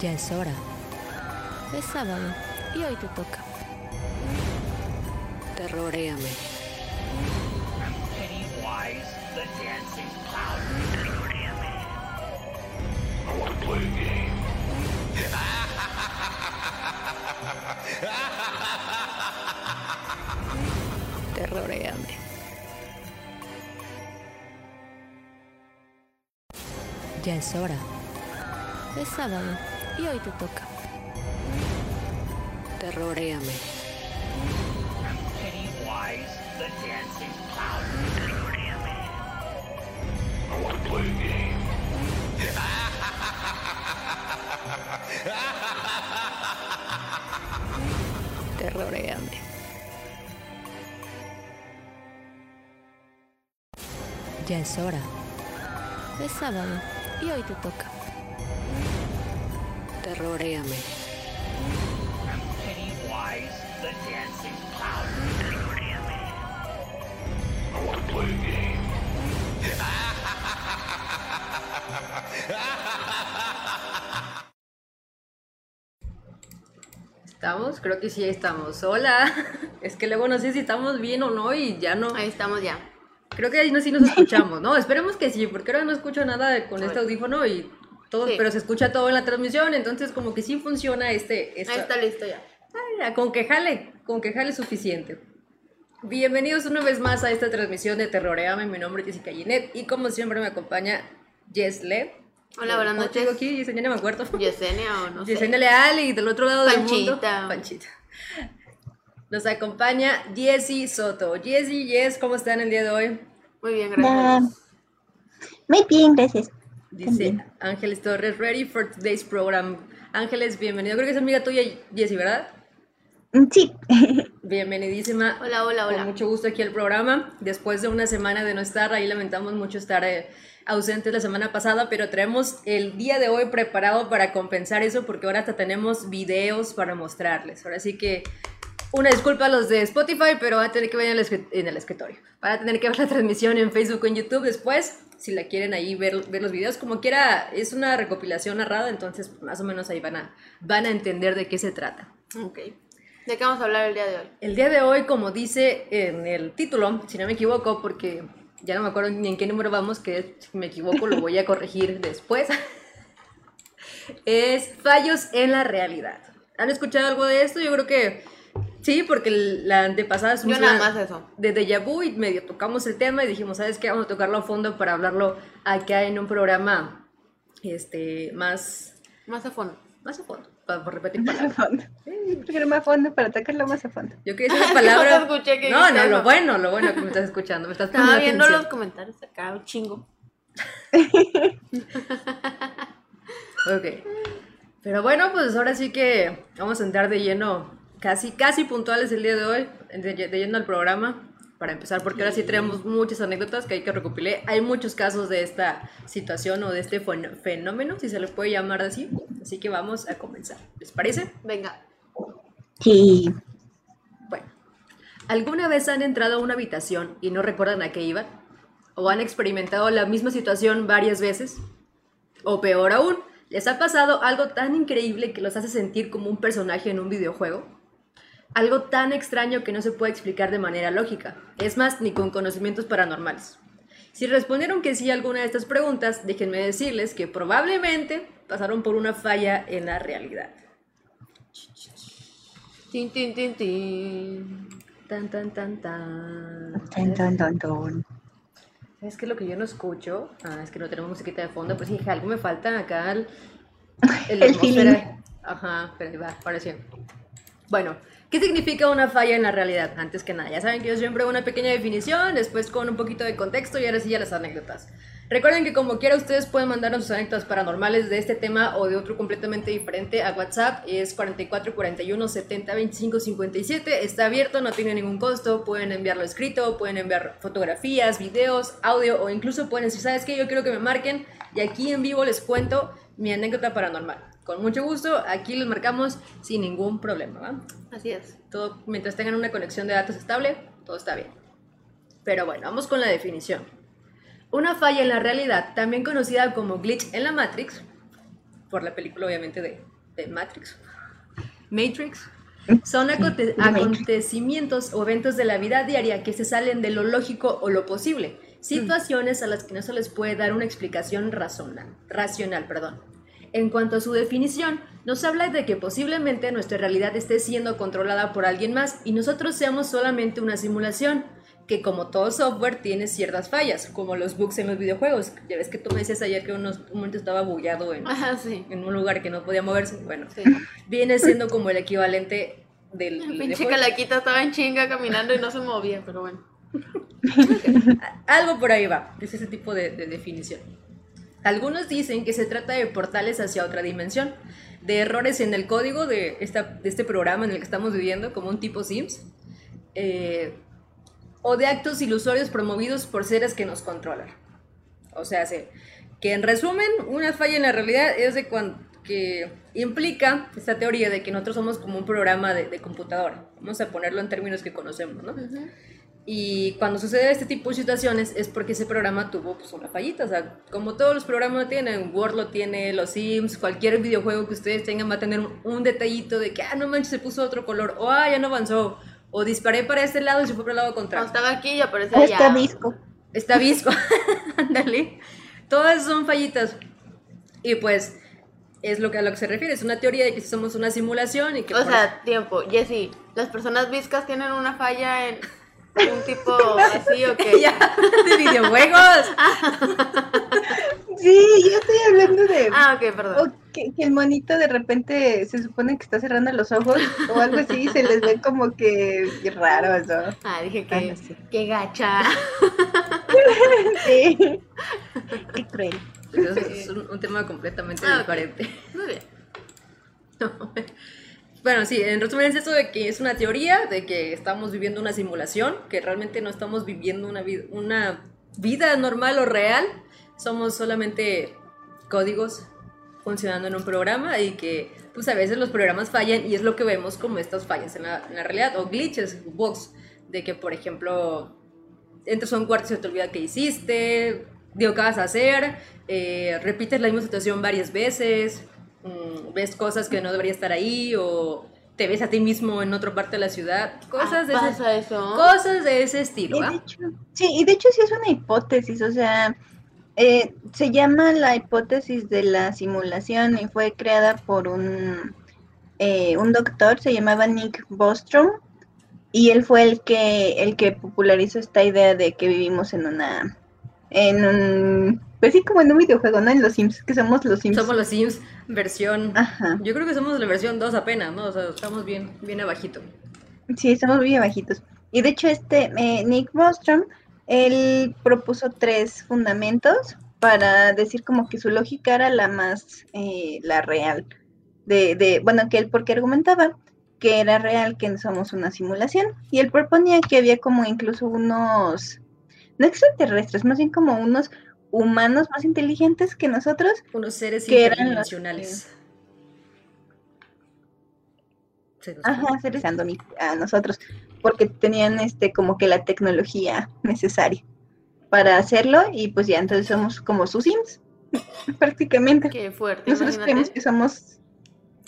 Ya es hora. Es sábado y hoy te toca. Terroréame. Terroréame. Ya es hora. Es sábado y hoy te toca. Terroréame. Clown. I want to play a game. Terroréame. Ya es hora. Es sábado y hoy te toca. Game. ¿Estamos? Creo que sí estamos. Hola. Es que luego no sé si estamos bien o no y ya no. Ahí estamos ya. Creo que ahí no sí nos escuchamos, ¿no? Esperemos que sí, porque ahora no escucho nada con este audífono y todo, Sí. pero se escucha todo en la transmisión, entonces como que sí funciona este... esta- Ahí está listo ya. Con que jale, con que jale suficiente. Bienvenidos una vez más a esta transmisión de Terroreame. Mi nombre es Jessica Ginet y como siempre me acompaña Jess Le. Hola, buenas ¿Cómo te noches. digo aquí? Yesenia, no me acuerdo. Yesenia o no sé. Yesenia Leal y del otro lado del mundo. Panchita. Panchita. Nos acompaña Jessie Soto. Jessie, Jess, ¿cómo están el día de hoy? Muy bien, gracias. Muy bien, gracias. Dice También. Ángeles Torres, ready for today's program. Ángeles, bienvenido. Creo que es amiga tuya, Jessie, ¿verdad? Mm, Sí, Bienvenidísima. Hola, hola, Con hola. mucho gusto aquí al programa. Después de una semana de no estar, ahí lamentamos mucho estar eh, ausentes la semana pasada, pero traemos el día de hoy preparado para compensar eso porque ahora hasta tenemos videos para mostrarles. Ahora sí que una disculpa a los de Spotify, pero va a tener que ver en el, en el escritorio. Van a tener que ver la transmisión en Facebook o en YouTube después. Si la quieren ahí ver, ver los videos, como quiera, es una recopilación narrada, entonces más o menos ahí van a, van a entender de qué se trata. Ok. ¿De qué vamos a hablar el día de hoy? El día de hoy, como dice en el título, si no me equivoco, porque ya no me acuerdo ni en qué número vamos, que si me equivoco lo voy a corregir después, es fallos en la realidad. ¿Han escuchado algo de esto? Yo creo que sí, porque la antepasada Yo hicimos nada más eso. de Deja Vu y medio tocamos el tema y dijimos, ¿sabes qué? Vamos a tocarlo a fondo para hablarlo acá en un programa este, más, Más a fondo. más a fondo, para, por repetir más a palabras. fondo. Sí, Pero más a fondo para tocarlo más a fondo. Yo quería decir una palabra. No te escuché que no, no, lo bueno, lo bueno que me estás escuchando. Me estás Estaba viendo los comentarios acá, un chingo. Ok. Pero bueno, pues ahora sí que vamos a entrar de lleno, casi, casi puntuales el día de hoy, de, de lleno al programa. Para empezar, porque ahora sí tenemos muchas anécdotas que hay que recopilar. Hay muchos casos de esta situación o de este fen- fenómeno, si se le puede llamar así. Así que vamos a comenzar. ¿Les parece? Venga. Sí. Bueno, ¿alguna vez han entrado a una habitación y no recuerdan a qué iban? ¿O han experimentado la misma situación varias veces? O peor aún, ¿les ha pasado algo tan increíble que los hace sentir como un personaje en un videojuego? Algo tan extraño que no se puede explicar de manera lógica, es más, ni con conocimientos paranormales. Si respondieron que sí a alguna de estas preguntas, déjenme decirles que probablemente pasaron por una falla en la realidad. Tin, tin, tin, tin. Tan, tan, tan, tan. Tan, tan, tan, tan. ¿Sabes qué es lo que yo no escucho? Ah, es que no tenemos musiquita de fondo, pues dije, algo me falta acá. El, El feeling. Ajá, pero ahí va, pareció. Bueno, ¿qué significa una falla en la realidad? Antes que nada, ya saben que yo siempre hago una pequeña definición, después con un poquito de contexto y ahora sí ya las anécdotas. Recuerden que como quiera ustedes pueden mandarnos sus anécdotas paranormales de este tema o de otro completamente diferente a WhatsApp. Es 44 41 70 25 57. Está abierto, no tiene ningún costo. Pueden enviarlo escrito, pueden enviar fotografías, videos, audio o incluso pueden decir, ¿sabes qué? Yo quiero que me marquen y aquí en vivo les cuento mi anécdota paranormal. Con mucho gusto, aquí les marcamos sin ningún problema. ¿va? Así es. Todo, mientras tengan una conexión de datos estable, todo está bien. Pero bueno, vamos con la definición. Una falla en la realidad, también conocida como glitch en la Matrix, por la película obviamente de, de Matrix. Matrix. Son aconte- acontecimientos o eventos de la vida diaria que se salen de lo lógico o lo posible. Situaciones a las que no se les puede dar una explicación razonal, racional. Perdón. En cuanto a su definición, nos habla de que posiblemente nuestra realidad esté siendo controlada por alguien más y nosotros seamos solamente una simulación, que como todo software tiene ciertas fallas, como los bugs en los videojuegos. Ya ves que tú me decías ayer que unos, un momento estaba bugueado en, Ajá, sí. en un lugar que no podía moverse. Bueno, sí. viene siendo como el equivalente del La pinche calaquita estaba en chinga caminando y no se movía, pero bueno. Algo por ahí va, es ese tipo de, de definición. Algunos dicen que se trata de portales hacia otra dimensión, de errores en el código de, esta, de este programa en el que estamos viviendo, como un tipo Sims, eh, o de actos ilusorios promovidos por seres que nos controlan. O sea, sí, que en resumen, una falla en la realidad es de cuando que implica esta teoría de que nosotros somos como un programa de, de computadora. Vamos a ponerlo en términos que conocemos, ¿no? Y cuando sucede este tipo de situaciones es porque ese programa tuvo pues, una fallita. O sea, como todos los programas lo tienen, Word lo tiene, los Sims, cualquier videojuego que ustedes tengan va a tener un, un detallito de que, ah, no manches, se puso otro color, o ah, ya no avanzó, o disparé para este lado y se fue para el lado contrario. estaba aquí y aparecía Ah, allá. Está visco. Está visco. Ándale. Todas son fallitas. Y pues es lo que a lo que se refiere. Es una teoría de que somos una simulación y que O por- sea, tiempo. Jessy, ¿las personas viscas tienen una falla en un tipo así o qué? ya de videojuegos. Sí, yo estoy hablando de Ah, ok, perdón. o que, que el monito de repente se supone que está cerrando los ojos o algo así y se les ve como que raro eso. Ah, dije que, Ah, no sé. que gacha. Sí. Qué cruel. Es, un, un tema completamente Ah, diferente. Muy bien. No. Bueno, sí, en resumen es eso de que es una teoría, de que estamos viviendo una simulación, que realmente no estamos viviendo una, vid- una vida normal o real, somos solamente códigos funcionando en un programa y que pues a veces los programas fallan y es lo que vemos como estas fallas en la, en la realidad, o glitches, bugs, de que por ejemplo entras a un cuarto y se te olvida que hiciste, digo, ¿qué vas a hacer? Eh, repites la misma situación varias veces, mm, ves cosas que no debería estar ahí o te ves a ti mismo en otra parte de la ciudad, cosas, de, ese, Ah, ¿Pasa eso? cosas de ese Y estilo. de ¿ah? hecho, sí, y de hecho sí es una hipótesis, o sea, eh, se llama la hipótesis de la simulación y fue creada por un, eh, un doctor, se llamaba Nick Bostrom, y él fue el que, el que popularizó esta idea de que vivimos en una, en un, pues sí, como en un videojuego, ¿no? En los Sims, que somos los Sims. Somos los Sims versión... Ajá, Yo creo que somos la versión 2 apenas, ¿no? O sea, estamos bien, bien abajito. sí, estamos muy bajitos. Y de hecho este eh, Nick Bostrom, él propuso tres fundamentos para decir como que su lógica era la más, eh, la real. De, de, bueno, que él porque argumentaba que era real que somos una simulación. Y él proponía que había como incluso unos, no extraterrestres, más bien como unos humanos más inteligentes que nosotros. Unos seres Que eran los interdimensionales. Se nos Ajá, seres a nosotros, porque tenían este como que la tecnología necesaria para hacerlo y pues ya entonces somos como sus sims prácticamente. Qué fuerte, Nosotros creemos que somos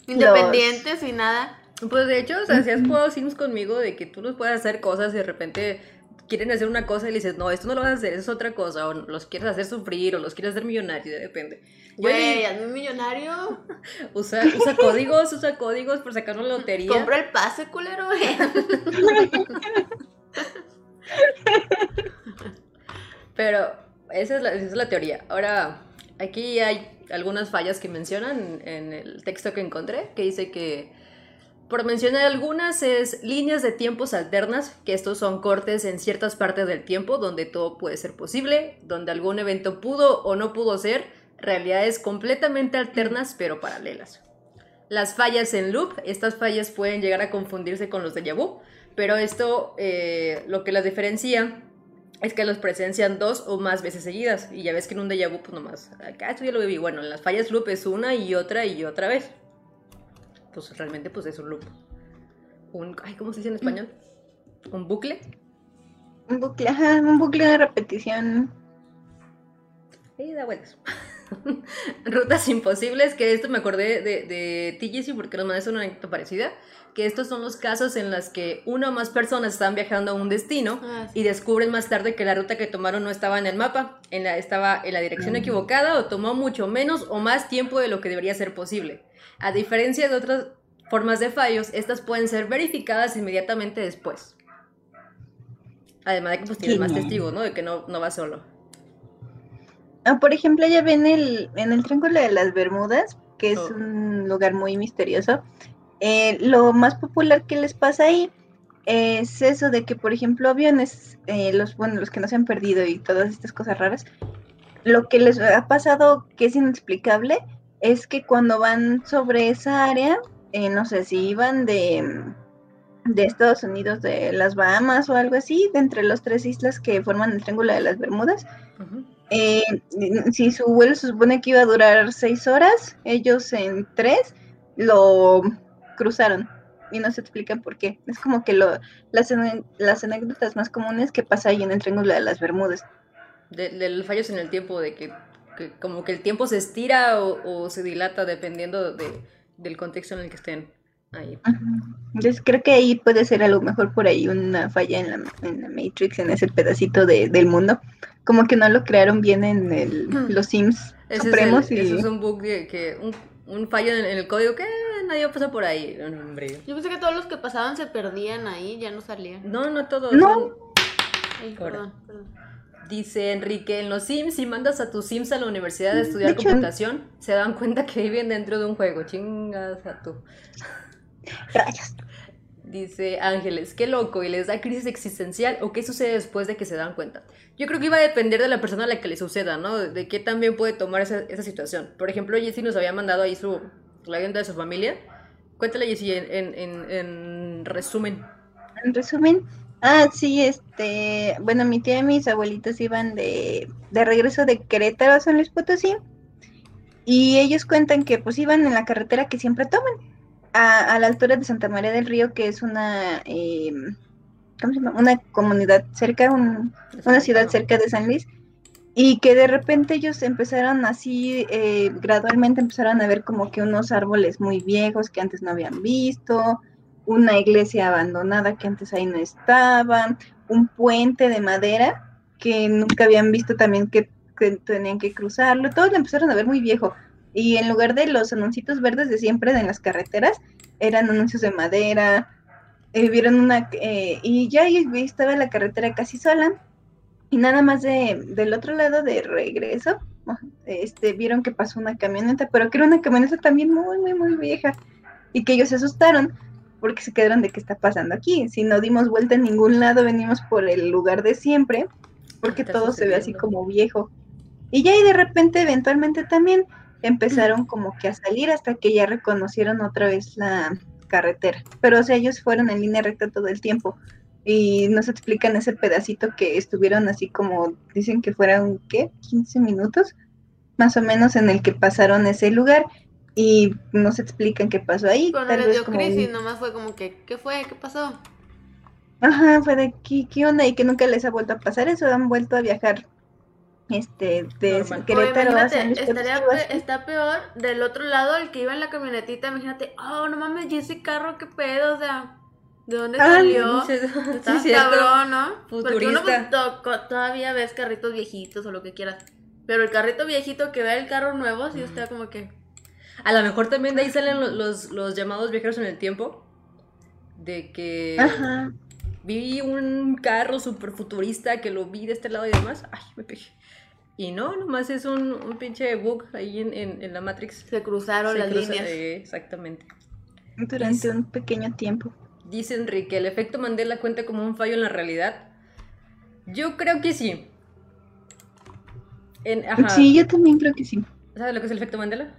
Independientes y nada. Pues de hecho, o sea, si has jugado Sims conmigo, de que tú nos puedes hacer cosas y de repente quieren hacer una cosa y le dices, no, esto no lo vas a hacer, eso es otra cosa, o los quieres hacer sufrir, o los quieres hacer millonarios, depende. Güey, hazme un millonario. usa, usa códigos, usa códigos por sacar una lotería. Compra el pase, culero. Pero esa es, la, esa es la teoría. Ahora, aquí hay algunas fallas que mencionan en el texto que encontré, que dice que, por mencionar algunas, es líneas de tiempos alternas, que estos son cortes en ciertas partes del tiempo donde todo puede ser posible, donde algún evento pudo o no pudo ser, realidades completamente alternas pero paralelas. Las fallas en loop, estas fallas pueden llegar a confundirse con los de vu, pero esto eh, lo que las diferencia es que los presencian dos o más veces seguidas. Y ya ves que en un déjà vu, pues nomás, acá esto ya lo viví. Bueno, en las fallas loop es una y otra y otra vez. Pues realmente, pues es un loop. Un, ay, ¿cómo se dice en español? Un bucle. un bucle, ajá, un bucle de repetición. Sí, da vueltas. rutas imposibles, que esto me acordé de, de TGC porque nos mandaste una anécdota parecida, que estos son los casos en los que una o más personas están viajando a un destino Ah, sí. y descubren más tarde que la ruta que tomaron no estaba en el mapa, en la, estaba en la dirección equivocada o tomó mucho menos o más tiempo de lo que debería ser posible. A diferencia de otras formas de fallos, estas pueden ser verificadas inmediatamente después. Además de que pues tienes más testigos, ¿no? De que no, no vas solo. Ah, por ejemplo, ya ven el, en el Triángulo de las Bermudas, que es Oh. un lugar muy misterioso. eh, lo más popular que les pasa ahí es eso de que, por ejemplo, aviones, eh, los, bueno, los que no se han perdido y todas estas cosas raras, lo que les ha pasado que es inexplicable es que cuando van sobre esa área, eh, no sé si iban de, de Estados Unidos, de las Bahamas o algo así, de entre las tres islas que forman el Triángulo de las Bermudas, eh, si su vuelo se supone que iba a durar seis horas, ellos en tres lo cruzaron y no se explica por qué. Es como que lo, las, las anécdotas más comunes que pasa ahí en el Triángulo de las Bermudas. De- del fallos en el tiempo, de que, que como que el tiempo se estira o, o se dilata dependiendo de, del contexto en el que estén ahí. Entonces creo que ahí puede ser a lo mejor por ahí una falla en la, en la Matrix, en ese pedacito de- del mundo. Como que no lo crearon bien en el- los Sims Ese es, Supremos el- y... eso es un bug que un, un fallo en, en el código que nadie pasa por ahí. Hombre. Yo pensé que todos los que pasaban se perdían ahí, ya no salían. No, no todos. No. Ay, perdón, perdón. Dice Enrique, en los Sims, si mandas a tus Sims a la universidad a estudiar De hecho- computación, se dan cuenta que viven dentro de un juego. Chingas a tú. Rayos. Dice Ángeles, qué loco, y les da crisis existencial o qué sucede después de que se dan cuenta. Yo creo que iba a depender de la persona a la que le suceda, ¿no? De, de qué también puede tomar esa, esa situación. Por ejemplo, Jessie nos había mandado ahí su, la agenda de su familia. Cuéntale, Jessie, en, en, en, en resumen. En resumen, ah, sí, este, bueno, mi tía y mis abuelitos iban de, de regreso de Querétaro a San Luis Potosí y ellos cuentan que pues iban en la carretera que siempre toman, a, a la altura de Santa María del Río, que es una, eh, ¿cómo se llama? Una comunidad cerca, un- una ciudad cerca de San Luis, y que de repente ellos empezaron así, eh, gradualmente empezaron a ver como que unos árboles muy viejos que antes no habían visto, una iglesia abandonada que antes ahí no estaba, un puente de madera que nunca habían visto también que, tenían que cruzarlo, todo lo empezaron a ver muy viejo. Y en lugar de los anuncios verdes de siempre en las carreteras, eran anuncios de madera, eh, vieron una, eh, y ya ahí estaba la carretera casi sola, y nada más de, del otro lado de regreso, este, vieron que pasó una camioneta, pero que era una camioneta también muy, muy, muy vieja, y que ellos se asustaron porque se quedaron de qué está pasando aquí. Si no dimos vuelta en ningún lado, venimos por el lugar de siempre, porque todo se ve así como viejo. Y ya ahí de repente, eventualmente también empezaron como que a salir hasta que ya reconocieron otra vez la carretera. Pero o sea, ellos fueron en línea recta todo el tiempo. Y nos explican ese pedacito que estuvieron así como, dicen que fueron, ¿qué? 15 minutos, más o menos en el que pasaron ese lugar. Y nos explican qué pasó ahí. Pero no les dio como crisis, nomás fue como que, ¿qué fue? ¿Qué pasó? Ajá, fue de ¿qué, qué onda? Y que nunca les ha vuelto a pasar eso, han vuelto a viajar este de Normal. Querétaro imagínate, estaría está peor del otro lado, el que iba en la camionetita, imagínate, oh, no mames, ¿y ese carro qué pedo? O sea, ¿de dónde Ah, salió? Sí, Está cierto. cabrón, ¿no? Porque uno pues, todavía ves carritos viejitos o lo que quieras. Pero el carrito viejito que ve el carro nuevo, sí está como que. A lo mejor también de ahí salen lo- los, los llamados viajeros en el tiempo. De que Ajá. vi un carro súper futurista que lo vi de este lado y demás. Ay, me pegué. Y no, nomás es un, un pinche bug ahí en, en- en la Matrix. Se cruzaron Se las cruza- líneas. eh, exactamente. Durante un pequeño tiempo. Dice Enrique, ¿el efecto Mandela cuenta como un fallo en la realidad? Yo creo que sí. En, ajá. Sí, yo también creo que sí. ¿Sabes lo que es el efecto Mandela?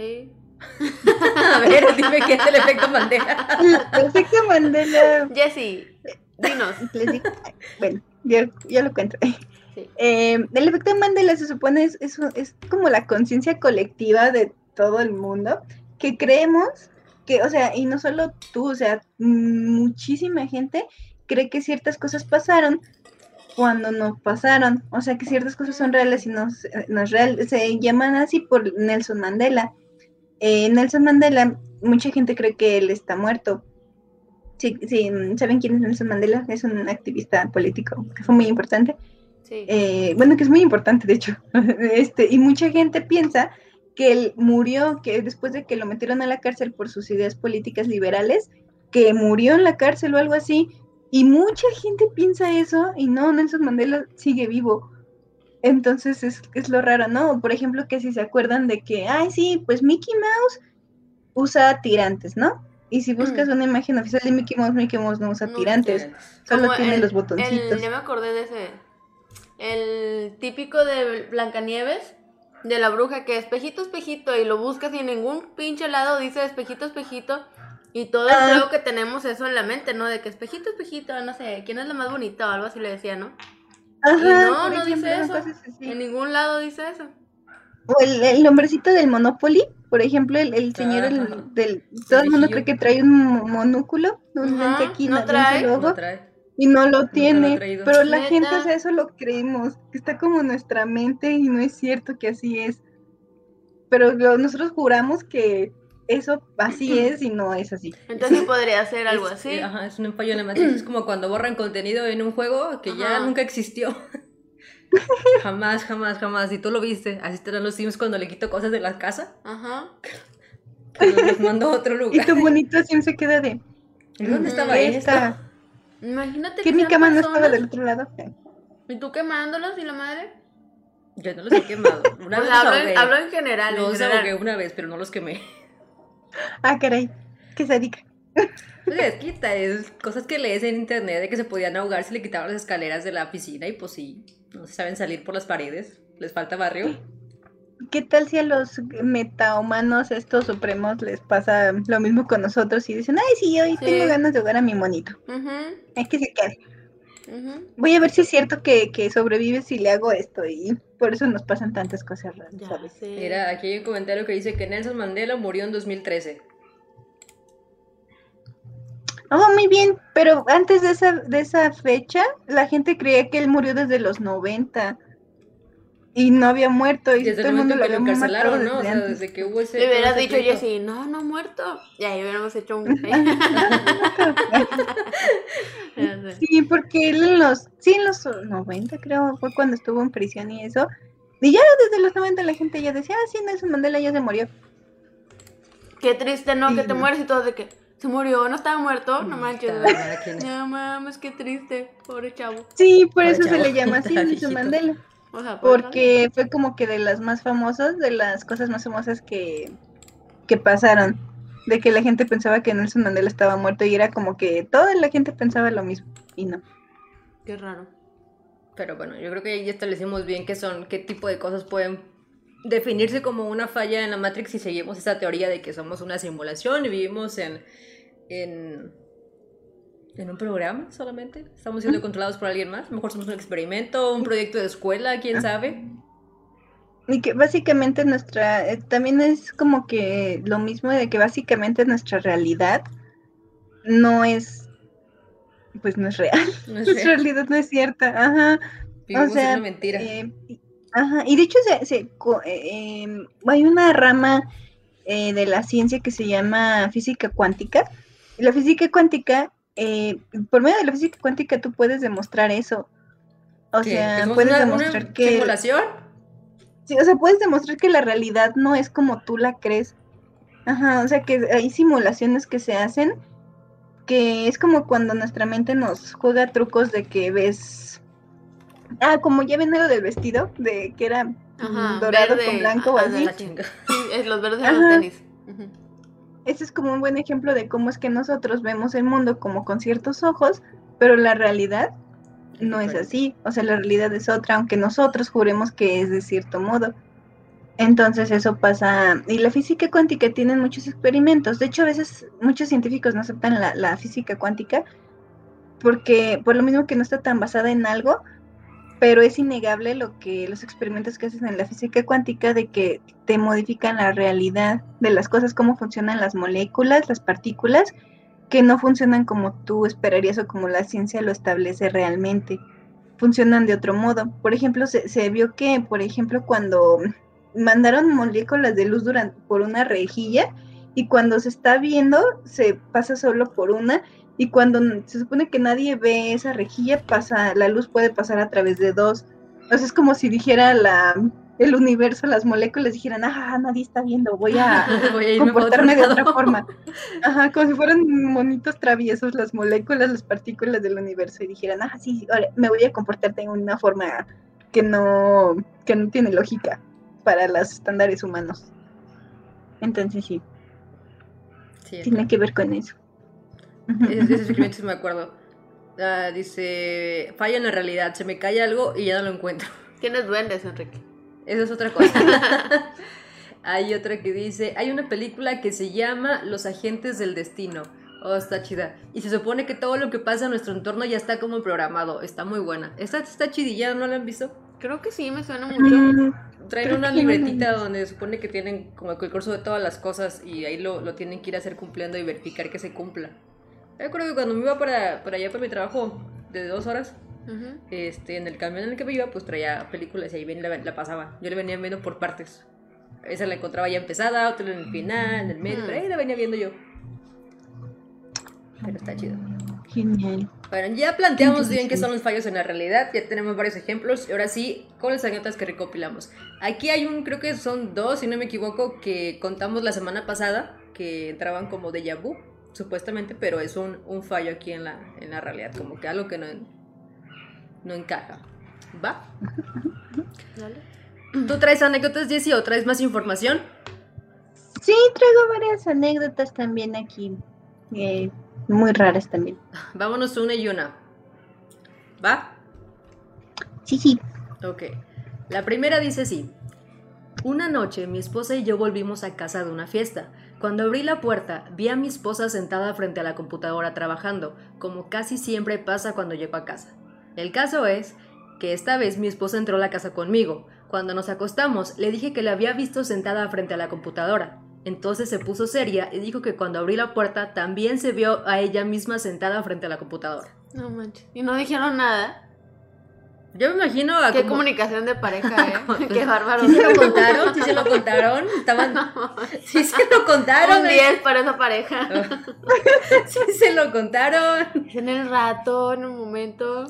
Sí. A ver, dime qué es el efecto Mandela. El efecto Mandela, Jessy, dinos. les digo, bueno, yo, yo lo cuento. Sí. Eh, el efecto Mandela se supone es, es, es como la conciencia colectiva de todo el mundo que creemos que, o sea, y no solo tú, o sea, muchísima gente cree que ciertas cosas pasaron cuando no pasaron. O sea que ciertas cosas son reales y no, no es real. Se llaman así por Nelson Mandela. Eh, Nelson Mandela, mucha gente cree que él está muerto. Sí, sí, ¿saben quién es Nelson Mandela? Es un activista político que fue muy importante. Sí. Eh, bueno, que es muy importante, de hecho. este, y mucha gente piensa que él murió, que después de que lo metieron a la cárcel por sus ideas políticas liberales, que murió en la cárcel o algo así. Y mucha gente piensa eso y no, Nelson Mandela sigue vivo. Entonces es, es lo raro, ¿no? Por ejemplo, que si se acuerdan de que, ay, sí, pues Mickey Mouse usa tirantes, ¿no? Y si buscas una imagen oficial de Mickey Mouse, Mickey Mouse no usa No, tirantes, solo Como tiene el- los botoncitos. el- ya me acordé de ese. El típico de Blancanieves, de la bruja, que espejito, espejito, y lo buscas y en ningún pinche lado dice espejito, espejito. Y todos Ah. creo que tenemos eso en la mente, ¿no? De que espejito, espejito, no sé, ¿quién es la más bonita o algo así le decía, ¿no? Ajá, y no, no ejemplo, dice eso. En ningún lado dice eso. O el, el nombrecito del Monopoly, por ejemplo, el, el señor el- Ajá. del... Todo el mundo cree que trae un mo- monúculo, un Ajá, lente aquí, no trae. No trae. y no lo tiene. pero la Neta. gente, o sea, eso lo creemos, que está como nuestra mente y no es cierto que así es. Pero lo- nosotros juramos que eso así es y no es así. Entonces podría ser algo Es- así. Ajá, es un fallo en la matriz. Es como cuando borran contenido en un juego que ya nunca existió. jamás, jamás, jamás. Y tú lo viste. Así estarán los Sims cuando le quito cosas de la casa. Ajá. Los mando a otro Y lugar. tu bonito siempre se queda de... ¿Y ¿Dónde "Mm, estaba esta". Imagínate Que mi cama no estaba del otro lado. Y tú quemándolos y la madre. Yo no los he quemado. Una Pues vez hablo, en, hablo en general. en Los general. ahogué una vez, pero no los quemé. Ah, caray, qué sadica. Pues es quita, es cosas que lees en internet de que se podían ahogar si le quitaban las escaleras de la piscina y pues sí, no se saben salir por las paredes, les falta barrio. ¿Qué tal si a los metahumanos, estos supremos, les pasa lo mismo con nosotros y dicen, ay, sí, hoy Sí. tengo ganas de ahogar a mi monito? Ujú, Es que se quede. Voy a ver si es cierto que, que sobrevive si le hago esto y por eso nos pasan tantas cosas raras, Ya ¿sabes? Mira, aquí hay un comentario que dice que Nelson Mandela murió en 2013. Oh, muy bien, pero antes de esa, de esa fecha, la gente creía que él murió desde los 90 y no había muerto y Desde todo el momento lo que lo encarcelaron, ¿no? O desde sea, desde que hubo ese... Le hubieras dicho pleito. Jessy, no, no ha muerto. Y ahí hubiéramos hecho un. Sí, porque él en los, sí, en los 90 creo, fue cuando estuvo en prisión y eso. Y ya desde los 90 la gente ya decía, ah, sí, Nelson Mandela ya se murió. Qué triste, ¿no? Que Sí. te mueres y todo de que se murió, no estaba muerto. No manches. Estaba mal, ¿quién es? No mames, qué triste. Pobre chavo. Sí, por Pobre eso se le llama así, Nelson. Mandela. O sea, pobre Porque fue como que de las más famosas, de las cosas más famosas que, que pasaron. De que la gente pensaba que Nelson Mandela estaba muerto y era como que toda la gente pensaba lo mismo. Y no. Qué raro. Pero bueno, yo creo que ya establecimos bien qué son, qué tipo de cosas pueden definirse como una falla en la Matrix si seguimos esa teoría de que somos una simulación y vivimos en, en, en un programa solamente. Estamos siendo controlados por alguien más. A lo mejor somos un experimento, un proyecto de escuela, quién sabe. Y que básicamente nuestra, eh, también es como que lo mismo de que básicamente nuestra realidad no es, pues no es real. No es Nuestra real. realidad no es cierta, ajá. Vivimos o sea, una mentira. Eh, ajá, y de hecho se, se eh, em, hay una rama eh, de la ciencia que se llama física cuántica. Y la física cuántica, eh, por medio de la física cuántica tú puedes demostrar eso. O ¿Qué? sea, ¿Somos puedes una- demostrar una que... simulación? Sí, o sea, puedes demostrar que la realidad no es como tú la crees. Ajá, o sea, que hay simulaciones que se hacen que es como cuando nuestra mente nos juega trucos de que ves... Ah, como ya ven lo del vestido, de que era Ajá, dorado verde, con blanco o ajá, así. de La chinga. Sí, es los verdes de los tenis. Ujú. Ese es como un buen ejemplo de cómo es que nosotros vemos el mundo como con ciertos ojos, pero la realidad no es así. O sea, la realidad es otra, aunque nosotros juremos que es de cierto modo. Entonces eso pasa. Y la física cuántica tiene muchos experimentos. De hecho, a veces muchos científicos no aceptan la, la física cuántica porque por lo mismo que no está tan basada en algo, pero es innegable lo que los experimentos que hacen en la física cuántica de que te modifican la realidad de las cosas, cómo funcionan las moléculas, las partículas, que no funcionan como tú esperarías o como la ciencia lo establece realmente. funcionan de otro modo. Por ejemplo, se, vio que, por ejemplo, cuando mandaron moléculas de luz durante, por una rejilla y cuando se está viendo se pasa solo por una y cuando se supone que nadie ve esa rejilla pasa la luz puede pasar a través de dos. Entonces es como si dijera la el universo, las moléculas dijeran, ah, nadie está viendo, voy a Voy comportarme de otra forma. Ajá, como si fueran monitos traviesos las moléculas, las partículas del universo y dijeran, ah, sí, sí, ahora me voy a comportar de una forma que no, que no tiene lógica para los estándares humanos. Entonces sí, Sí, tiene que ver con eso. Ese, escribiente sí me acuerdo. Ah, dice, falla en la realidad, se me cae algo y ya no lo encuentro. Tienes duendes, Enrique. Esa es otra cosa. hay otra que dice, hay una película que se llama Los Agentes del Destino. Oh, está chida. Y se supone que todo lo que pasa en nuestro entorno ya está como programado. Está muy buena. Está, está chidilla, ¿no la han visto? Creo que sí, me suena mucho. Traen Creo una no libretita visto. donde se supone que tienen como el curso de todas las cosas y ahí lo, lo tienen que ir a hacer cumpliendo y verificar que se cumpla. Yo recuerdo que cuando me iba para, para allá para mi trabajo de dos horas, Ujú. este, en el camión en el que me iba, pues traía películas y ahí bien la, la pasaba. Yo la venía viendo por partes. Esa la encontraba ya empezada, otra en el final, en el medio, Mm. pero ahí la venía viendo yo. Pero está chido. Genial. Bueno, ya planteamos bien qué son los fallos en la realidad, ya tenemos varios ejemplos, y ahora sí, con las anécdotas que recopilamos. Aquí hay un, creo que son dos, si no me equivoco, que contamos la semana pasada, que entraban como de vu, supuestamente, pero es un, un fallo aquí en la, en la realidad, como que algo que no, no encaja. ¿Va? Dale. ¿Tú traes anécdotas, Jessie, o traes más información? Sí, traigo varias anécdotas también aquí. eh, muy raras también. Vámonos una y una. ¿Va? Sí, sí. Ok. La primera dice así. Una noche mi esposa y yo volvimos a casa de una fiesta. Cuando abrí la puerta, vi a mi esposa sentada frente a la computadora trabajando, como casi siempre pasa cuando llego a casa. El caso es que esta vez mi esposa entró a la casa conmigo. Cuando nos acostamos, le dije que la había visto sentada frente a la computadora. Entonces se puso seria y dijo que cuando abrí la puerta también se vio a ella misma sentada frente a la computadora. No manches. Y no dijeron nada. Yo me imagino a Qué como- comunicación de pareja, ¿eh? Qué bárbaro. ¿Sí se lo contaron? ¿Sí se lo contaron? Estaban... ¿Sí se lo contaron? Un 10 para esa pareja. ¿Sí se lo contaron? En el rato, en el momento.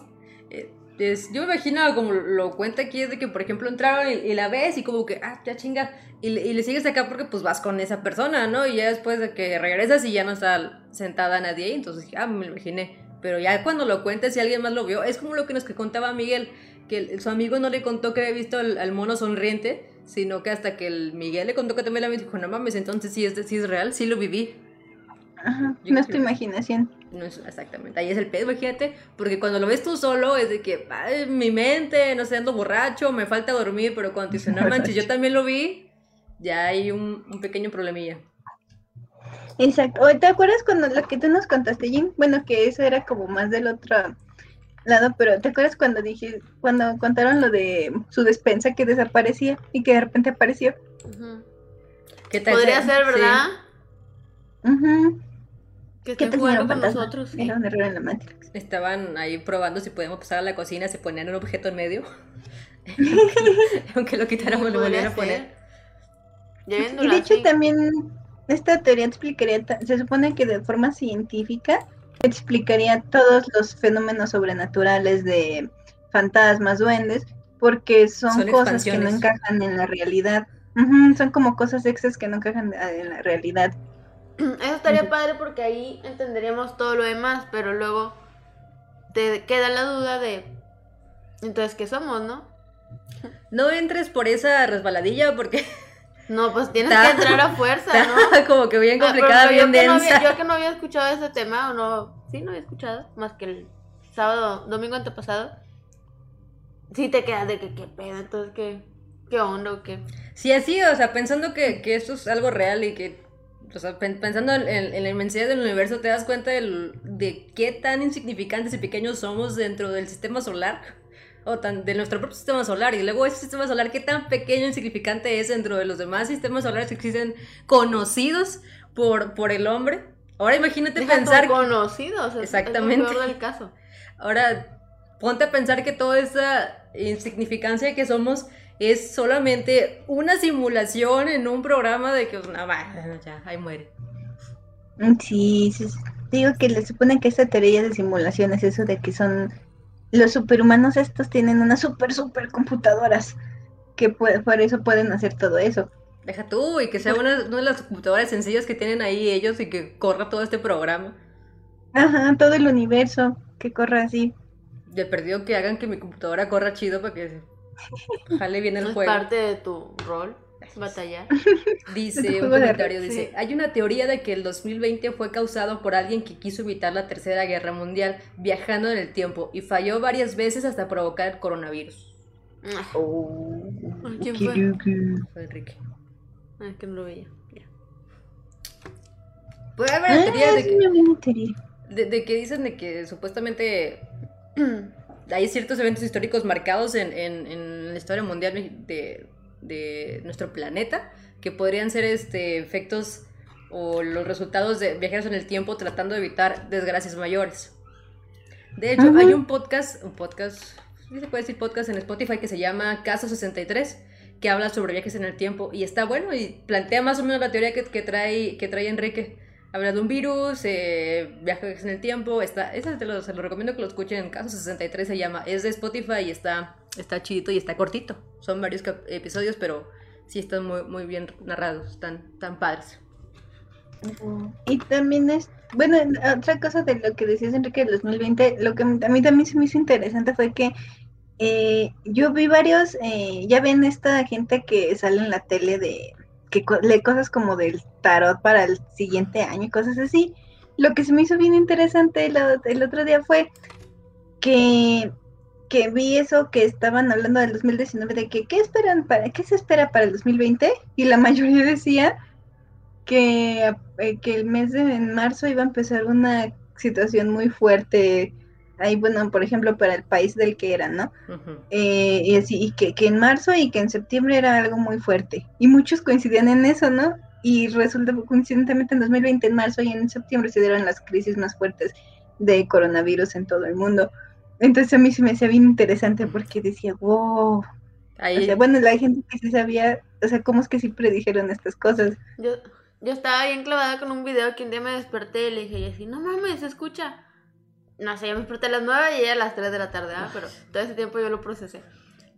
Eh, es- yo me imagino como lo cuenta aquí es de que, por ejemplo, entraron y, y la ves y como que, ah, ya chinga, y, le- y le sigues acá porque pues vas con esa persona, ¿no? Y ya después de que regresas y ya no está sentada nadie ahí, entonces dije, ah, me lo imaginé. Pero ya cuando lo cuentas si alguien más lo vio, es como lo que nos que contaba Miguel, que el- su amigo no le contó que había visto al, al mono sonriente, sino que hasta que el Miguel le contó que también la había dijo, no mames, entonces sí es, sí es real, sí lo viví. Ajá, Yo no es tu imaginación. No es exactamente, ahí es el pedo, imagínate, porque cuando lo ves tú solo es de que, ay, mi mente, no sé, ando borracho, me falta dormir, pero cuando te dicen, no manches, yo también lo vi, ya hay un, un pequeño problemilla. Exacto. ¿O ¿Te acuerdas cuando lo que tú nos contaste, Jim? Bueno, que eso era como más del otro lado, pero ¿te acuerdas cuando dije, cuando contaron lo de su despensa que desaparecía y que de repente apareció? Ujú. ¿Qué tal? Podría ser, Sí. ¿verdad? Que ¿Qué jugando con fantasma? nosotros. sí. Era un error en la Matrix. Estaban ahí probando si podíamos pasar a la cocina, se ponían un objeto en medio. Aunque lo quitáramos, lo volvían a poner. Y de hecho así. también esta teoría explicaría, se supone que de forma científica explicaría todos los fenómenos sobrenaturales de fantasmas, duendes, porque son, Son cosas que no encajan en la realidad. Son como cosas extras que no encajan ah, en la realidad. Eso estaría padre porque ahí entenderíamos todo lo demás, pero luego te queda la duda de entonces qué somos, ¿no? No entres por esa resbaladilla porque No, pues tienes que entrar a fuerza, ¿no? como que bien Ah, complicada, pero bien yo, que no densa. había, yo que no había escuchado ese tema, o no, sí, no había escuchado, más que el sábado, domingo antepasado. Sí te quedas de que qué pedo, entonces qué, qué onda o qué. Sí, así, o sea, pensando que, que esto es algo real y que, o sea, pen- pensando en, en- en la inmensidad del universo, te das cuenta del- de qué tan insignificantes y pequeños somos dentro del sistema solar, o tan, de nuestro propio sistema solar, y luego ese sistema solar, qué tan pequeño e insignificante es dentro de los demás sistemas solares que existen conocidos por, por el hombre. Ahora imagínate Deja pensar... conocidos, Exactamente. Es lo peor del caso. Ahora, ponte a pensar que toda esa insignificancia que somos es solamente una simulación en un programa de que, pues, no, va, ya, ahí muere. Sí, sí, sí. Digo que le suponen que esta teoría de simulaciones, eso de que son los superhumanos estos tienen unas super, super computadoras que pue- por eso pueden hacer todo eso. Deja tú, y que sea una, una de las computadoras sencillas que tienen ahí ellos y que corra todo este programa. Ajá, todo el universo que corra así. De perdido que hagan que mi computadora corra chido para que jale bien el Es juego. parte de tu rol, batallar. Dice De un de comentario, dice, sí. hay una teoría de que el 2020 fue causado por alguien que quiso evitar la tercera guerra mundial viajando en el tiempo y falló varias veces hasta provocar el coronavirus. Ah, Oh, ¿Quién fue? Fue Enrique. Ay, que no lo veía. Ya. Puede haber Ah, de sí, que, de, de que dicen de que supuestamente hay ciertos eventos históricos marcados en, en- en la historia mundial de, de nuestro planeta que podrían ser este efectos o los resultados de viajeros en el tiempo tratando de evitar desgracias mayores. De hecho, hay un podcast, un podcast, sí se puede decir podcast en Spotify que se llama Caso 63, que habla sobre viajes en el tiempo y está bueno y plantea más o menos la teoría que, que trae, que trae Enrique. Habla de un virus, eh, viajes en el tiempo, está, esa te lo, se lo recomiendo que lo escuchen en Caso 63 se llama, es de Spotify y está, está chidito y está cortito. Son varios episodios, pero sí están muy, muy bien narrados, están tan padres. Y también es, bueno, otra cosa de lo que decías Enrique del 2020, lo que a mí también se me hizo interesante fue que eh, yo vi varios, eh, ya ven esta gente que sale en la tele de, que lee cosas como del tarot para el siguiente año y cosas así. Lo que se me hizo bien interesante el otro día fue que, que vi eso que estaban hablando del 2019, de que qué esperan para, qué se espera para el 2020 y la mayoría decía que, eh, que el mes de en marzo iba a empezar una situación muy fuerte. Ahí, bueno, por ejemplo, para el país del que era, ¿no? Eh, y así, y que, que en marzo y que en septiembre era algo muy fuerte. Y muchos coincidían en eso, ¿no? Y resulta coincidentemente en 2020, en marzo y en septiembre se dieron las crisis más fuertes de coronavirus en todo el mundo. Entonces a mí se me hacía bien interesante porque decía, wow. O Ahí, sea, bueno, la gente que sí sabía, o sea, ¿cómo es que sí predijeron estas cosas? Yo, yo estaba bien clavada con un video que un día me desperté y le dije así, no mames, se escucha. No sé, yo me desperté a las 9 y ella a las 3 de la tarde, ¿ah? pero todo ese tiempo yo lo procesé.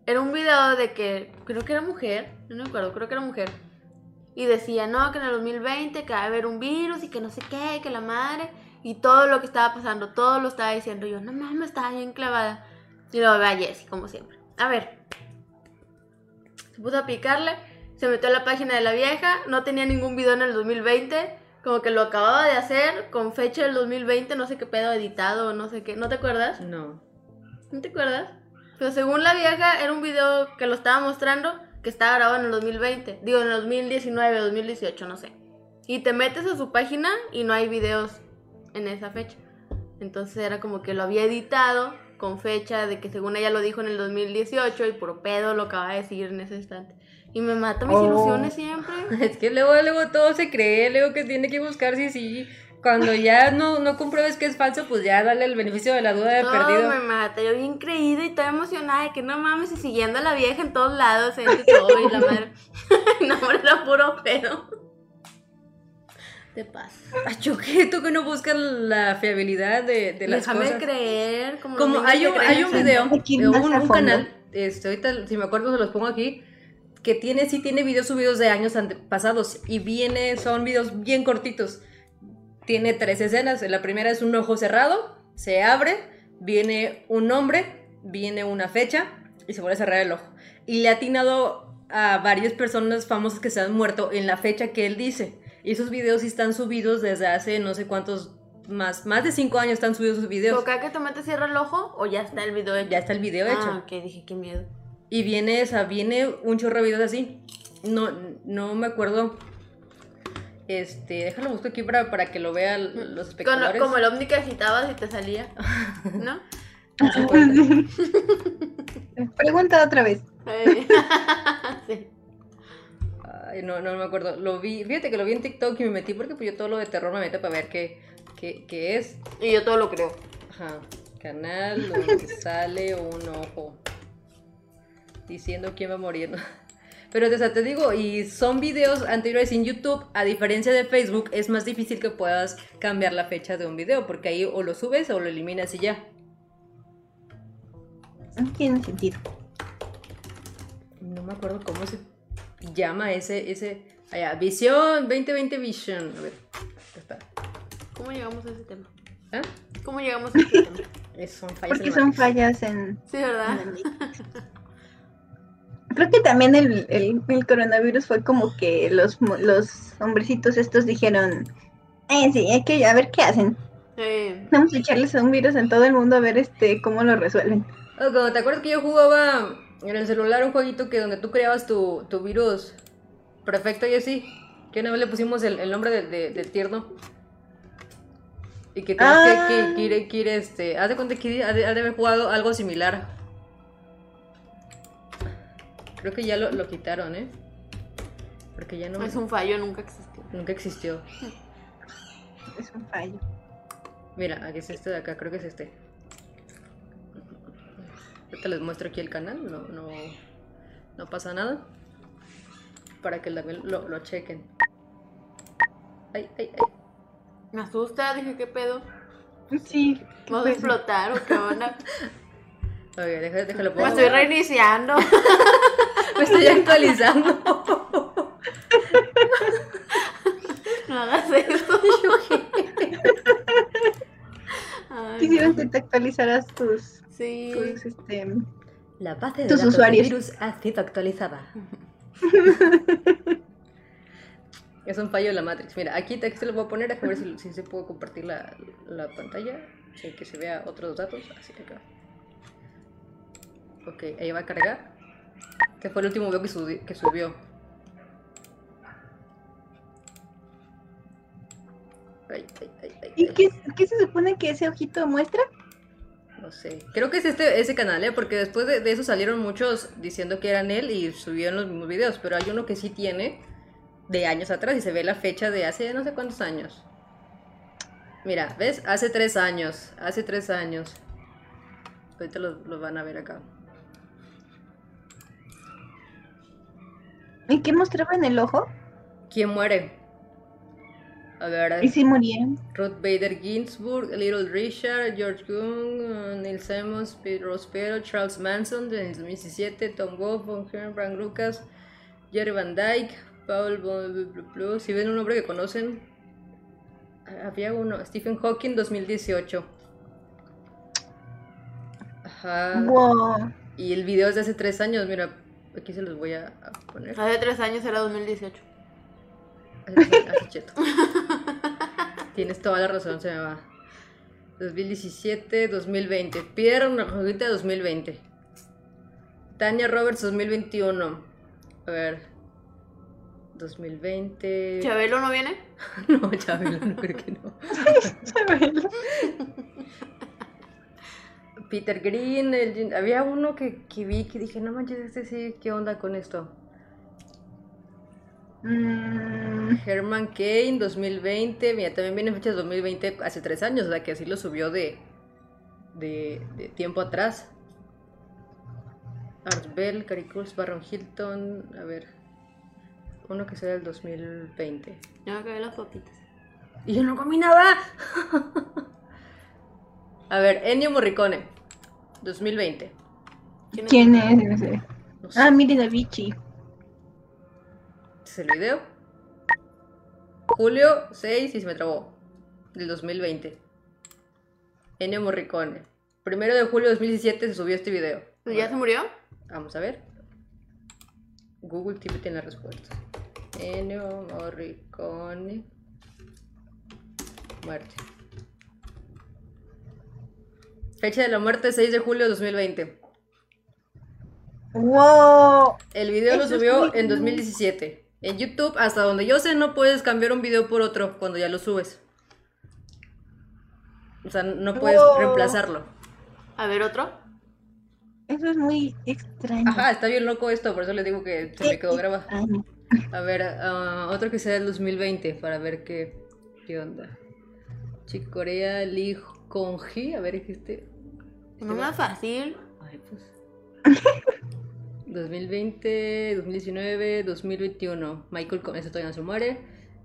Era un video de que, creo que era mujer, no me acuerdo, creo que era mujer. Y decía, no, que en el 2020 que va a haber un virus y que no sé qué, que la madre. Y todo lo que estaba pasando, todo lo estaba diciendo. Yo, no mames, estaba bien clavada. Y luego ve a Jessie, como siempre. A ver. Se puso a picarle, se metió a la página de la vieja, no tenía ningún video en el 2020. Como que lo acababa de hacer con fecha del 2020, no sé qué pedo editado o no sé qué. ¿No te acuerdas? no. ¿No te acuerdas? Pero según la vieja, era un video que lo estaba mostrando que estaba grabado en el 2020. Digo, en el 2019, 2018, no sé. Y te metes a su página y no hay videos en esa fecha. Entonces era como que lo había editado con fecha de que según ella lo dijo en el 2018 y por pedo lo acaba de decir en ese instante. Y me mata mis Oh. ilusiones siempre. Es que luego, luego todo se cree, luego que tiene que buscar si sí. Cuando ya no, no compruebes que es falso, pues ya dale el beneficio de la duda de Todo perdido. me mata, yo bien creída y toda emocionada de que no mames y siguiendo a la vieja en todos lados, en todo y la madre. no, era puro pedo. De paz. Ay, yo que tú que no buscas la fiabilidad de, de las Déjame cosas. creer. Como, hay que un, hay en un video, de un, canal, este, ahorita si me acuerdo se los pongo aquí, que tiene, sí tiene videos subidos de años pasados y viene, son videos bien cortitos. Tiene tres escenas, la primera es un ojo cerrado, se abre, viene un nombre, viene una fecha y se vuelve a cerrar el ojo. Y le ha atinado a varias personas famosas que se han muerto en la fecha que él dice. Y esos videos sí están subidos desde hace no sé cuántos, más, más de cinco años están subidos sus videos. ¿Toca que te metes cierra el ojo o ya está el video hecho? Ya está el video hecho. Ah, ok, dije, qué miedo. Y viene esa, viene un chorro de videos así. No, no me acuerdo. Este, déjalo busco aquí para, para que lo vean los Con- espectadores. como el ovni que agitabas y te salía. ¿No? Pregunta otra vez. Sí. Ay, no, no me acuerdo. Lo vi, fíjate que lo vi en TikTok y me metí porque pues yo todo lo de terror me meto para ver qué, qué, qué es. Y yo todo lo creo. Ajá. Canal donde sale un ojo. Diciendo quién va a morir. ¿no? Pero o sea, te digo, y son videos anteriores en YouTube, a diferencia de Facebook, es más difícil que puedas cambiar la fecha de un video, porque ahí o lo subes o lo eliminas y ya. No tiene sentido. No me acuerdo cómo se llama ese, ese, allá, Visión, 2020 Vision. A ver, está. ¿Cómo llegamos a ese tema? ¿Ah? ¿Cómo llegamos a ese tema? Es- son fallas Porque son fallas en, Sí, ¿verdad? en. Creo que también el, el- el coronavirus fue como que los, los hombrecitos estos dijeron, eh, sí, hay que a ver qué hacen. Sí. Vamos a echarles un virus en todo el mundo a ver este cómo lo resuelven. Oh, ¿Te acuerdas que yo jugaba en el celular un jueguito que donde tú creabas tu, tu virus perfecto y así? Que una vez le pusimos el, el nombre de, de- del tierno. Y que tienes Ah. que, ir, que ir, este. Haz de cuenta que ha de, ha de haber jugado algo similar. Creo que ya lo, lo quitaron, ¿eh? Porque ya no. Es un fallo, nunca existió. Nunca existió. Es un fallo. Mira, aquí es este de acá, creo que es este. Ahorita les muestro aquí el canal, no, no, no pasa nada. Para que también lo, lo chequen. Ay, ay, ay. Me asusta, dije, ¿qué pedo? Sí. ¿Vamos a explotar o qué onda? Oye, déjalo, déjalo Me estoy reiniciando. Me estoy actualizando. No hagas eso. Ay, Quisieron que te actualizaras tus, Sí. este, La base de Tus datos usuarios. del virus ha sido actualizada. es un fallo de la Matrix. Mira, aquí, te lo voy a poner, a ver si, si se puedo compartir la, la pantalla. Sin que se vea otros datos. Así acá. Ok, ahí va a cargar. Este fue el último video que, subi- que subió. Ay, ay, ay, ay, ¿Y ay. qué, qué se supone que ese ojito muestra? No sé. Creo que es este ese canal, ¿eh? Porque después de, de eso salieron muchos diciendo que eran él y subieron los mismos videos. Pero hay uno que sí tiene de años atrás y se ve la fecha de hace no sé cuántos años. Mira, ¿ves? Hace tres años. Hace tres años. Ahorita los, los van a ver acá. ¿Y qué mostraba en el ojo? ¿Quién muere? A ver, ¿Y si murieron? Ruth Bader Ginsburg, Little Richard, George Gung, uh, Neil Simons, Pete Rospero, Charles Manson el 2017, Tom Wolfe, Von Frank Lucas, Jerry Van Dyke, Paul Von. Si ven un nombre que conocen, ah, había uno, Stephen Hawking 2018. Ajá. Wow. Y el video es de hace tres años, mira, aquí se los voy a, a poner. Hace tres años era 2018. Tienes toda la razón, se me va. 2017, 2020. Pierre, una juguita de 2020. Tania Roberts, 2021. A ver. 2020. ¿Chabelo no viene? No, Chabelo, no creo que no. Peter Green, el había uno que, que vi que dije, no manches, este sí, ¿qué onda con esto? Mm, Herman Kane 2020, mira, también viene fechas 2020 hace tres años, o sea que así lo subió de, de, de tiempo atrás. Art Bell, Cary Baron Hilton, a ver, uno que sea del 2020. Ya me acabé las papitas. Y yo no comí nada. a ver, Ennio Morricone, 2020. ¿Quién es? ¿Quién es ese? No sé, Ah, Miri Davichi. Este es el video. Julio 6 y se me trabó. Del 2020. Ennio Morricone. Primero de julio de 2017 se subió este video. ¿Ya se murió? Vamos a ver. Google TV tiene la respuesta. Ennio Morricone. Muerte. Fecha de la muerte 6 de julio de 2020. Wow. El video lo Eso subió muy en cool. 2017. En YouTube, hasta donde yo sé, no puedes cambiar un video por otro cuando ya lo subes. O sea, no puedes Wow. reemplazarlo. A ver, otro. Eso es muy extraño. Ajá, está bien loco esto, por eso les digo que se me quedó grabado. A ver, ah, otro que sea del 2020 para ver qué, qué onda. Chick Corea, Lee Kong-hee, a ver, es que este. No más fácil. Ay, pues. 2020, 2019, 2021. Michael ese todavía no se muere.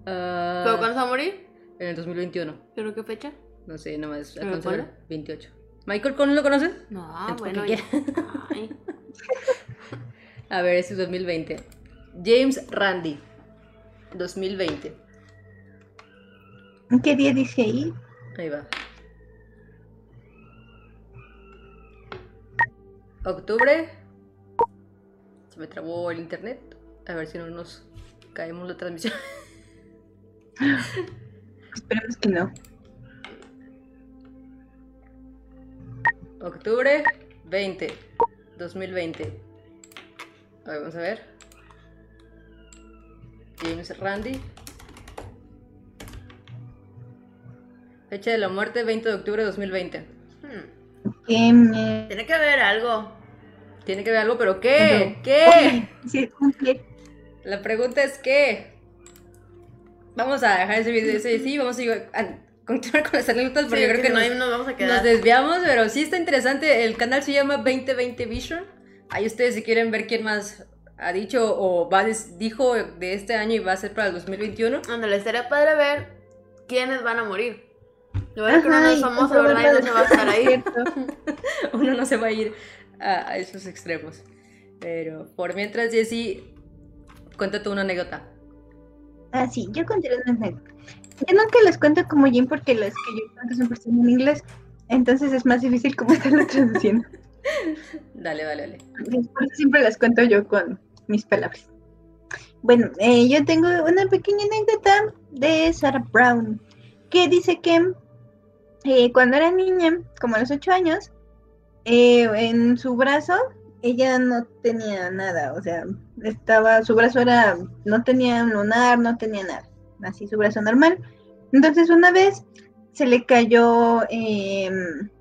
Ah, ¿Pero cuándo se va a morir? en el 2021. ¿Pero qué fecha? No sé, nada más. ¿Pero alcanzo a ver. cuándo? 28. ¿Michael Conn lo conoces? No, bueno. ¿por qué ya- Ay. A ver, este es 2020. James Randi. 2020. ¿Qué día dice ahí? Ahí va. Octubre. Se me trabó el internet. A ver si no nos caemos la transmisión. Esperemos que no. Octubre 20. 2020. A ver, vamos a ver. James Randi. Fecha de la muerte 20 de octubre de 2020. Hmm. ¿Qué me- Tiene que haber algo. Tiene que ver algo, pero ¿qué? No. ¿Qué? Sí, cumple. La pregunta es ¿qué? Vamos a dejar ese video ese sí, vamos a, a continuar con las anécdotas porque Sí, yo creo que no nos, nos vamos a nos quedar. desviamos, pero sí está interesante. El canal se llama 2020 Vision. Ahí ustedes si quieren ver quién más ha dicho o va des- dijo de este año y va a ser para el 2021. Donde le estaría padre ver quiénes van a morir. Lo bueno es que uno no es famoso, ¿verdad? Y no se va a estar ahí. Uno no se va a ir a, a esos extremos. Pero por mientras, Jessy, cuéntate una anécdota. Ah, sí, yo conté una anécdota. Yo nunca les cuento como Jim porque las que yo cuento siempre están en inglés. Entonces es más difícil como estarlo traduciendo. Dale, dale, dale. Eso siempre las cuento yo con mis palabras. Bueno, eh, yo tengo una pequeña anécdota de Sarah Brown, que dice que eh, cuando era niña, como a los ocho años, eh, en su brazo ella no tenía nada, o sea, estaba, su brazo era, no tenía un lunar, no tenía nada, así su brazo normal. Entonces una vez se le cayó eh,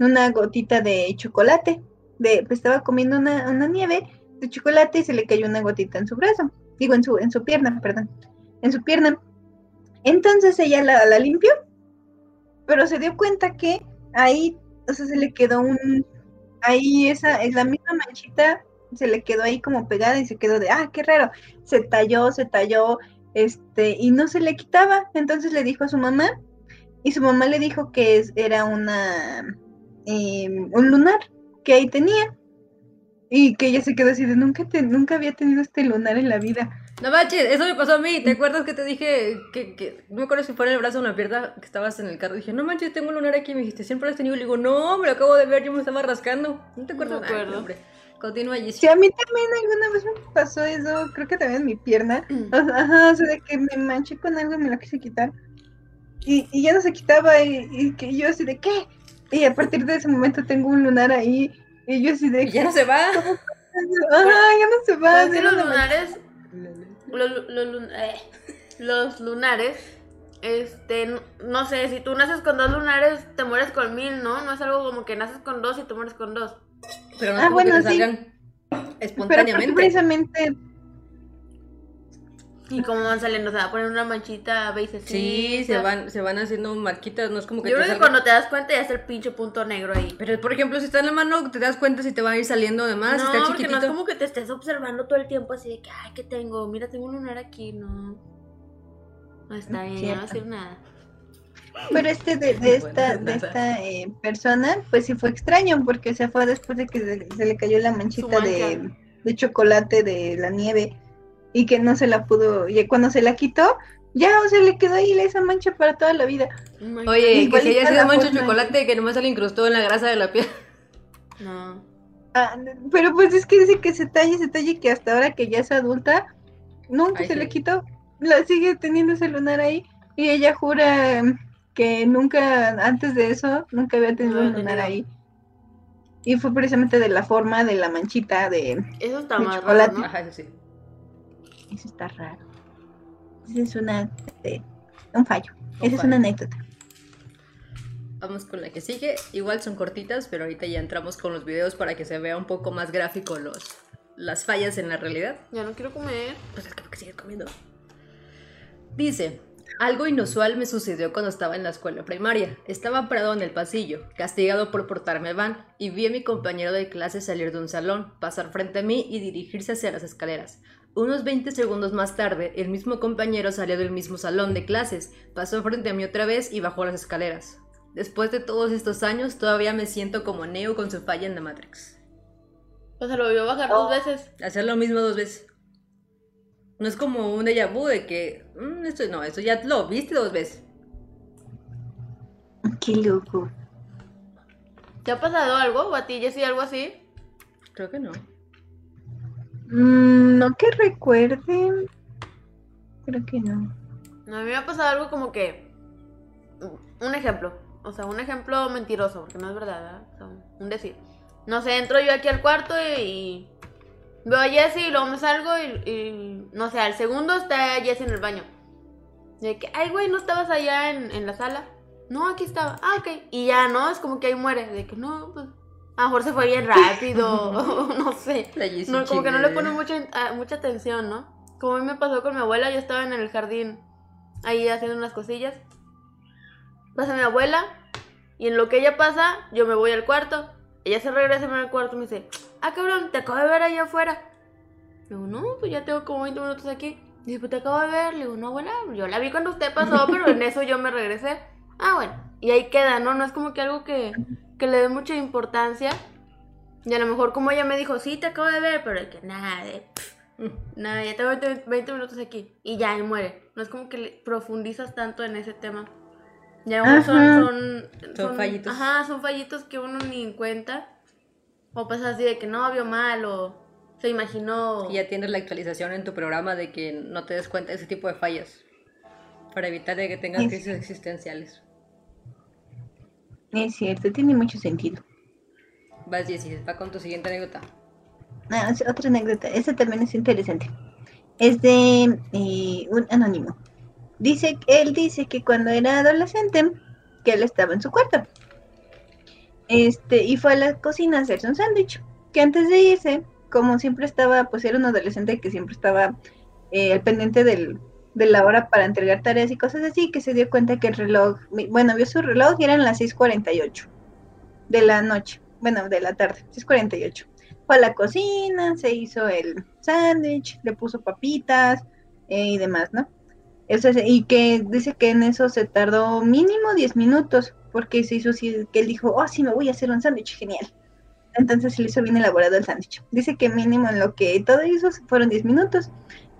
una gotita de chocolate, de, pues estaba comiendo una, una nieve de chocolate y se le cayó una gotita en su brazo, digo en su, en su pierna, perdón, en su pierna. Entonces ella la, la limpió, pero se dio cuenta que ahí, o sea, se le quedó un, ahí esa, es la misma manchita, se le quedó ahí como pegada y se quedó de, ah, qué raro, se talló, se talló, este, y no se le quitaba, entonces le dijo a su mamá, y su mamá le dijo que es- era una, em, un lunar que ahí tenía, y que ella se quedó así de, nunca, te, nunca había tenido este lunar en la vida. No manches, eso me pasó a mí. ¿Te acuerdas que te dije que, que no me acuerdo si fue en el brazo o en la pierna que estabas en el carro? Dije, no manches, tengo un lunar aquí. Me dijiste, siempre lo has tenido. Le digo, no, me lo acabo de ver, yo me estaba rascando. ¿No te acuerdas? No me acuerdo. Hombre. Continúa, Jessy. Sí, a mí también alguna vez me pasó eso, creo que también en mi pierna. O sea, ajá, o sea, de que me manché con algo y me lo quise quitar. Y, y ya no se quitaba y, y que yo así de ¿qué? Y a partir de ese momento tengo un lunar ahí y yo así de Y ya no se va. Ajá, ya no se va. Pero es que era los lunares, los, los lun- eh, los lunares, este, no sé, si tú naces con dos lunares, te mueres con mil, ¿no? No es algo como que naces con dos y te mueres con dos. Pero no Ah, es que bueno, te sí. salgan Pero porque espontáneamente. precisamente Y como van saliendo, se va a poner una manchita veisecita. Sí, se van, se van haciendo marquitas, no es como que Yo creo que cuando te das cuenta ya es el pinche punto negro ahí. Pero por ejemplo, si está en la mano, te das cuenta si te va a ir saliendo de más, no, si está porque chiquitito. no es como que te estés observando todo el tiempo así de que, ay, ¿qué tengo? Mira, tengo un lunar aquí, no. No está bien, no va a decir nada. Pero este de, esta, de esta eh, persona, pues sí fue extraño, porque se fue después de que se, se le cayó la manchita de, de chocolate de la nieve y que no se la pudo, y cuando se la quitó, ya, o sea, le quedó ahí esa mancha para toda la vida. Oye, que Igual si haya sido mancha de chocolate que nomás se le incrustó en la grasa de la piel. No. Ah, pero pues es que dice que se talle, se talle, que hasta ahora que ya es adulta, nunca Ay, se sí. le quitó, la sigue teniendo ese lunar ahí, y ella jura que nunca, antes de eso, nunca había tenido No un lunar ahí. Y fue precisamente de la forma de la manchita de... Eso está De más chocolate. raro, ¿no? Ajá, eso sí. Eso está raro. Esa es una... un fallo. Un Esa es una anécdota. Vamos con la que sigue. Igual son cortitas, pero ahorita ya entramos con los videos para que se vea un poco más gráfico los, las fallas en la realidad. Ya no quiero comer. Pues es que porque sigues comiendo. Dice, Algo inusual me sucedió cuando estaba en la escuela primaria. Estaba parado en el pasillo, castigado por portarme van, y vi a mi compañero de clase salir de un salón, pasar frente a mí y dirigirse hacia las escaleras. Unos 20 segundos más tarde, el mismo compañero salió del mismo salón de clases, pasó frente a mí otra vez y bajó las escaleras. Después de todos estos años, todavía me siento como Neo con su falla en la Matrix. O sea, lo vio bajar dos veces. Hacer lo mismo dos veces. No es como un déjà vu de que, "Mm, esto no, esto ya lo viste dos veces. Qué loco. ¿Te ha pasado algo? ¿O a ti, Jessy, algo así? Creo que no. Mm, no que recuerde. Creo que no. No, a mí me ha pasado algo como que. Un ejemplo. O sea, un ejemplo mentiroso, porque no es verdad, sea, un decir. No sé, entro yo aquí al cuarto y. veo a Jessie y luego me salgo y, No sé, al segundo está Jessie en el baño. De que, ay, güey, ¿no estabas allá en, en la sala? No, aquí estaba. Ah, ok. Y ya, ¿no? Es como que ahí muere. De que no, pues. A lo mejor se fue bien rápido. no sé. No, como que no le pone mucha, a- mucha atención, ¿no? Como a mí me pasó con mi abuela, yo estaba en el jardín ahí haciendo unas cosillas. Pasa mi abuela y en lo que ella pasa, yo me voy al cuarto. Ella se regresa al cuarto y me dice, ah, cabrón, te acabo de ver allá afuera. Le digo, no, pues ya tengo como 20 minutos aquí. Dice, pues te acabo de ver. Le digo, no, abuela, yo la vi cuando usted pasó, pero en eso yo me regresé. Ah, bueno. Y ahí queda, ¿no? No es como que algo que, que le dé mucha importancia. Y a lo mejor como ella me dijo, sí, te acabo de ver, pero que nada, de... Nada, ya tengo 20, 20 minutos aquí. Y ya, y muere. No es como que le profundizas tanto en ese tema. Ya Ajá. son, son, Son fallitos. Ajá, son fallitos que uno ni en cuenta. O pasa así de que no vio mal o se imaginó. Y ya tienes la actualización en tu programa de que no te des cuenta de ese tipo de fallas. Para evitar de que tengas crisis existenciales. Es cierto, tiene mucho sentido. Vas, Jessie, va con tu siguiente anécdota. Ah, es otra anécdota, esta también es interesante. Es de eh, un anónimo. Dice, él dice que cuando era adolescente, que él estaba en su cuarto. Este, y fue a la cocina a hacerse un sándwich. Que antes de irse, como siempre estaba, pues era un adolescente que siempre estaba eh, al pendiente del, de la hora para entregar tareas y cosas así, que se dio cuenta que el reloj, bueno, vio su reloj y eran las 6:48 de la noche, bueno, de la tarde, 6:48 fue a la cocina, se hizo el sándwich, le puso papitas eh, y demás, ¿no? Eso es- y que dice que en eso se tardó mínimo 10 minutos, porque se hizo así, que él dijo, oh, sí, me voy a hacer un sándwich, genial. Entonces se le hizo bien elaborado el sándwich. Dice que mínimo en lo que todo hizo fueron 10 minutos.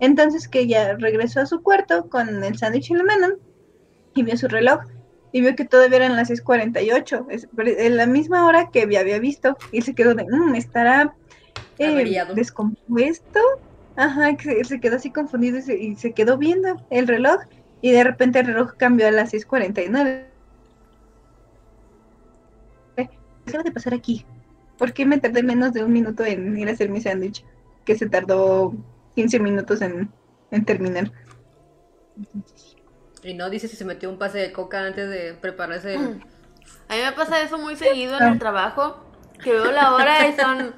Entonces que ya regresó a su cuarto con el sándwich en la mano y vio su reloj y vio que todavía eran las 6:48, es- en la misma hora que había visto, y se quedó de, "Mm, estará eh, descompuesto. Ajá, que se, quedó así confundido y se, y se quedó viendo el reloj, y de repente el reloj cambió a las 6:49. Eh, ¿Qué acaba de pasar aquí? ¿Por qué me tardé menos de un minuto en ir a hacer mi sándwich? Que se tardó 15 minutos en, en terminar. Y no dice si se metió un pase de coca antes de prepararse el... A mí me pasa eso muy seguido en el trabajo, que veo la hora y son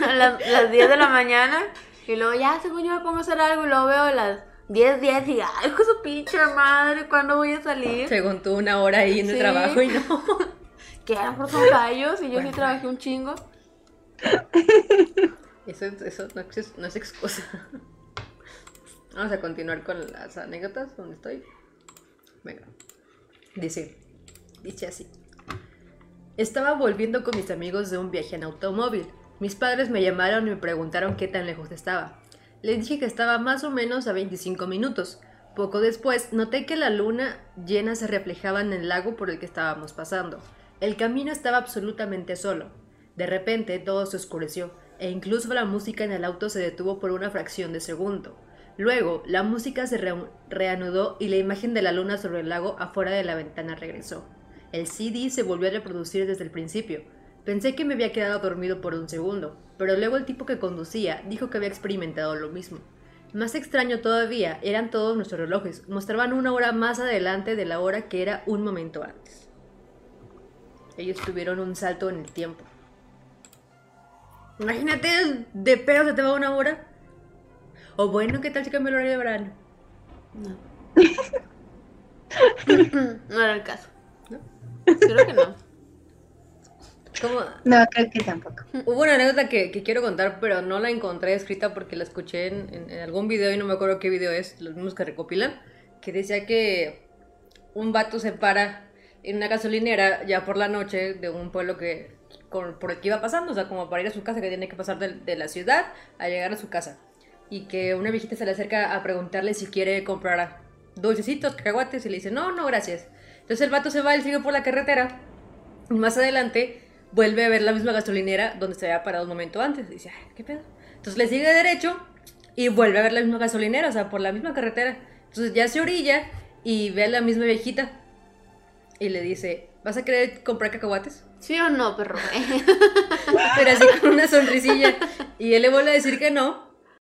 la- las 10 de la mañana y luego ya, según yo me pongo a hacer algo y luego veo las 10, 10 y ay, hijo de su pinche madre, ¿cuándo voy a salir? Según tú, una hora ahí en el Sí. trabajo y no. Que lo mejor son gallos y yo sí trabajé un chingo. Eso, eso no, es, no es excusa. Vamos a continuar con las anécdotas donde estoy. Venga. Dice, dice así. Estaba volviendo con mis amigos de un viaje en automóvil. Mis padres me llamaron y me preguntaron qué tan lejos estaba. Les dije que estaba más o menos a 25 minutos. Poco después noté que la luna llena se reflejaba en el lago por el que estábamos pasando. El camino estaba absolutamente solo. De repente todo se oscureció e incluso la música en el auto se detuvo por una fracción de segundo. Luego, la música se reanudó y la imagen de la luna sobre el lago afuera de la ventana regresó. El CD se volvió a reproducir desde el principio. Pensé que me había quedado dormido por un segundo, pero luego el tipo que conducía dijo que había experimentado lo mismo. Más extraño todavía, eran todos nuestros relojes, mostraban una hora más adelante de la hora que era un momento antes. Ellos tuvieron un salto en el tiempo. Imagínate, de pedo se te va una hora. O bueno, ¿qué tal si cambia el horario de verano? No. no era el caso. Creo que no. Como, No, creo que tampoco. Hubo una anécdota que, que quiero contar, pero no la encontré escrita porque la escuché en, en- en algún video y no me acuerdo qué video es, los mismos que recopilan, que decía que un vato se para en una gasolinera ya por la noche de un pueblo que con- por el que iba pasando, o sea, como para ir a su casa, que tiene que pasar de, la ciudad a llegar a su casa. Y que una viejita se le acerca a preguntarle si quiere comprar dulcecitos, cacahuates, y le dice, no, no, gracias. Entonces el vato se va, él sigue por la carretera, y más adelante vuelve a ver la misma gasolinera donde se había parado un momento antes. Dice, "Ay, ¿qué pedo? Entonces le sigue derecho y vuelve a ver la misma gasolinera, o sea, por la misma carretera. Entonces ya se orilla y ve a la misma viejita y le dice, ¿vas a querer comprar cacahuates? ¿Sí o no, perro? Pero así con una sonrisilla. Y él le vuelve a decir que no.